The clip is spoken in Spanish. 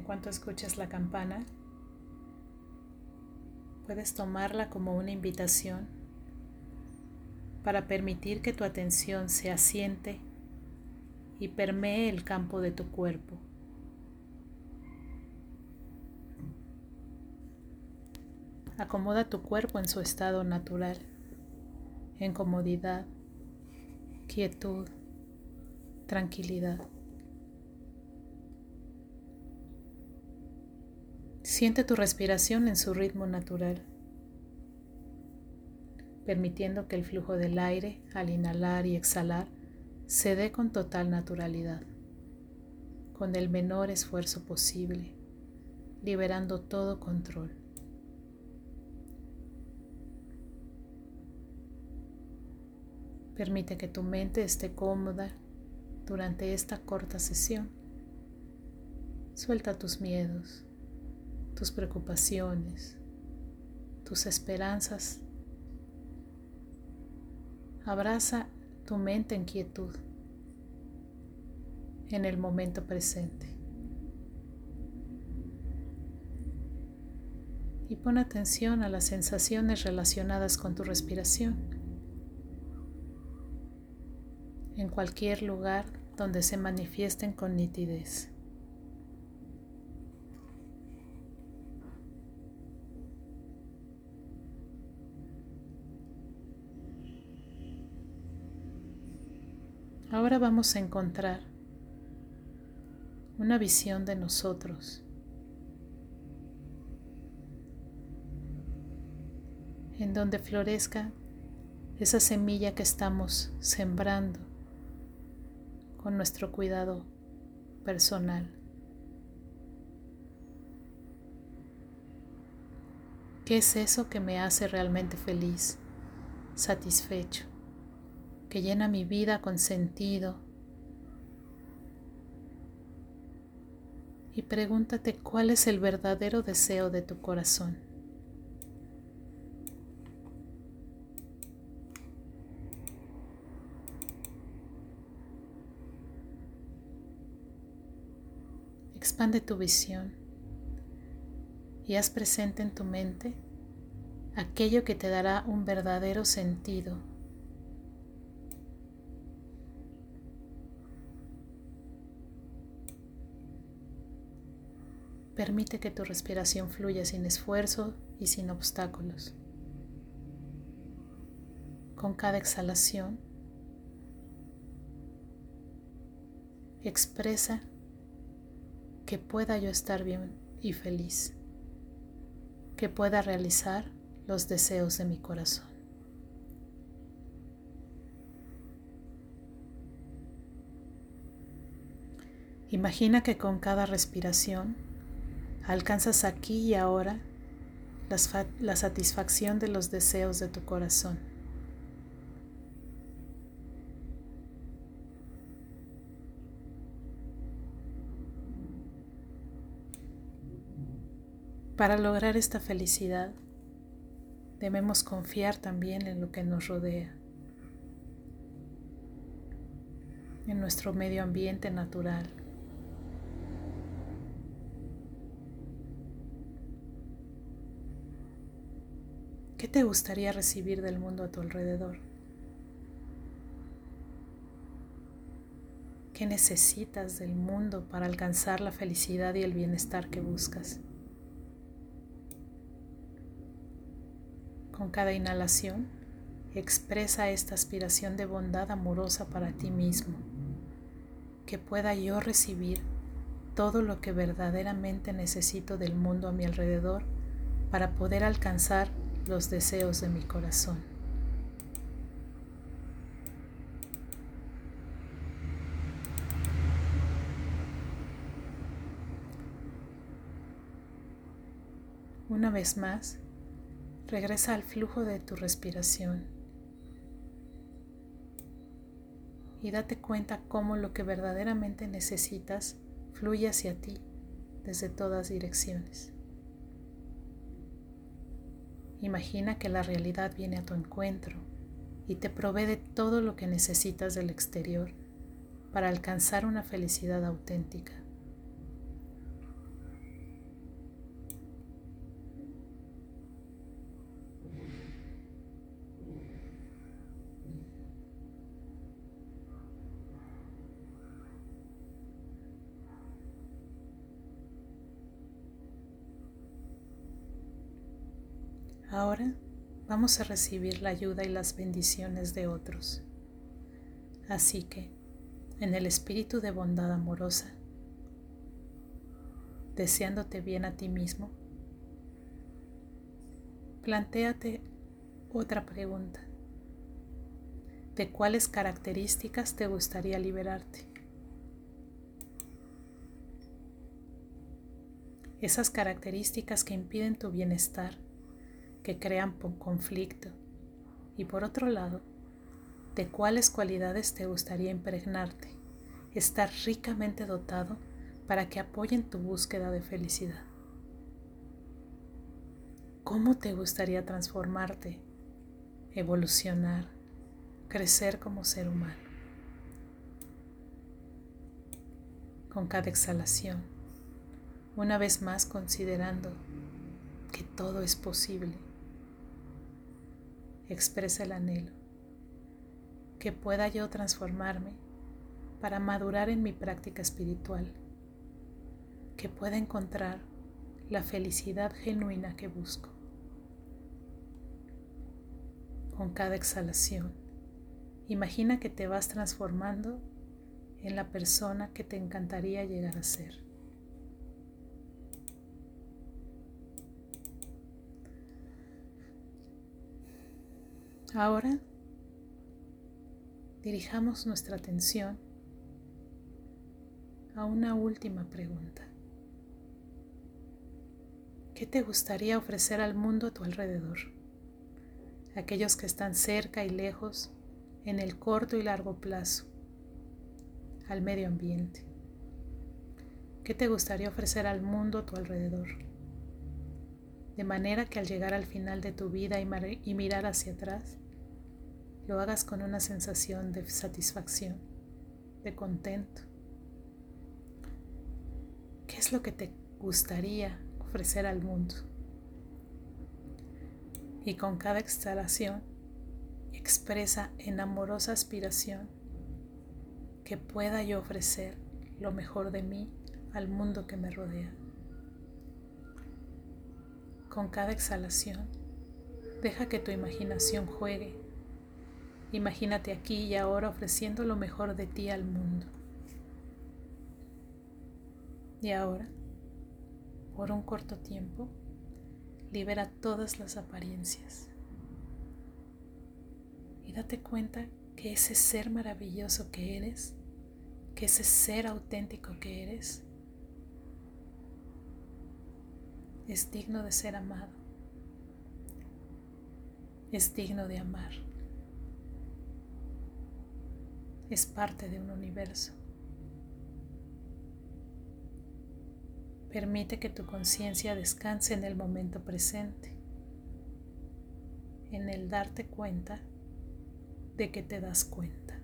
En cuanto escuches la campana, puedes tomarla como una invitación para permitir que tu atención se asiente y permee el campo de tu cuerpo. Acomoda tu cuerpo en su estado natural, en comodidad, quietud, tranquilidad. Siente tu respiración en su ritmo natural, permitiendo que el flujo del aire al inhalar y exhalar se dé con total naturalidad, con el menor esfuerzo posible, liberando todo control. Permite que tu mente esté cómoda durante esta corta sesión. Suelta tus miedos, tus preocupaciones, tus esperanzas. Abraza tu mente en quietud en el momento presente. Y pon atención a las sensaciones relacionadas con tu respiración. en cualquier lugar donde se manifiesten con nitidez. Ahora vamos a encontrar una visión de nosotros en donde florezca esa semilla que estamos sembrando con nuestro cuidado personal. ¿Qué es eso que me hace realmente feliz, satisfecho, que llena mi vida con sentido? Y pregúntate cuál es el verdadero deseo de tu corazón. Expande tu visión y haz presente en tu mente aquello que te dará un verdadero sentido. Permite que tu respiración fluya sin esfuerzo y sin obstáculos. Con cada exhalación, expresa que pueda yo estar bien y feliz, que pueda realizar los deseos de mi corazón. Imagina que con cada respiración alcanzas aquí y ahora la, satisfacción de los deseos de tu corazón. Para lograr esta felicidad debemos confiar también en lo que nos rodea, en nuestro medio ambiente natural. ¿Qué te gustaría recibir del mundo a tu alrededor? ¿Qué necesitas del mundo para alcanzar la felicidad y el bienestar que buscas? Con cada inhalación, expresa esta aspiración de bondad amorosa para ti mismo, que pueda yo recibir todo lo que verdaderamente necesito del mundo a mi alrededor para poder alcanzar los deseos de mi corazón. Una vez más, Regresa al flujo de tu respiración y date cuenta cómo lo que verdaderamente necesitas fluye hacia ti desde todas direcciones. Imagina que la realidad viene a tu encuentro y te provee de todo lo que necesitas del exterior para alcanzar una felicidad auténtica. Ahora vamos a recibir la ayuda y las bendiciones de otros. Así que, en el espíritu de bondad amorosa, deseándote bien a ti mismo, plantéate otra pregunta. ¿De cuáles características te gustaría liberarte? Esas características que impiden tu bienestar, que crean conflicto. Y por otro lado, ¿de cuáles cualidades te gustaría impregnarte, estar ricamente dotado para que apoyen tu búsqueda de felicidad? ¿Cómo te gustaría transformarte, evolucionar, crecer como ser humano? Con cada exhalación, una vez más considerando que todo es posible, expresa el anhelo, que pueda yo transformarme para madurar en mi práctica espiritual, que pueda encontrar la felicidad genuina que busco. con cada exhalación. Imagina que te vas transformando en la persona que te encantaría llegar a ser. Ahora dirijamos nuestra atención a una última pregunta. ¿Qué te gustaría ofrecer al mundo a tu alrededor? aquellos que están cerca y lejos, en el corto y largo plazo, al medio ambiente. ¿Qué te gustaría ofrecer al mundo a tu alrededor? De manera que al llegar al final de tu vida y, mirar hacia atrás, lo hagas con una sensación de satisfacción, de contento. ¿Qué es lo que te gustaría ofrecer al mundo? y con cada exhalación expresa en amorosa aspiración que pueda yo ofrecer lo mejor de mí al mundo que me rodea. Con cada exhalación, deja que tu imaginación juegue. Imagínate aquí y ahora ofreciendo lo mejor de ti al mundo. Y ahora, por un corto tiempo, libera todas las apariencias. Y date cuenta que ese ser maravilloso que eres, que ese ser auténtico que eres, es digno de ser amado, es digno de amar, es parte de un universo. Permite que tu conciencia descanse en el momento presente, en el darte cuenta de que te das cuenta.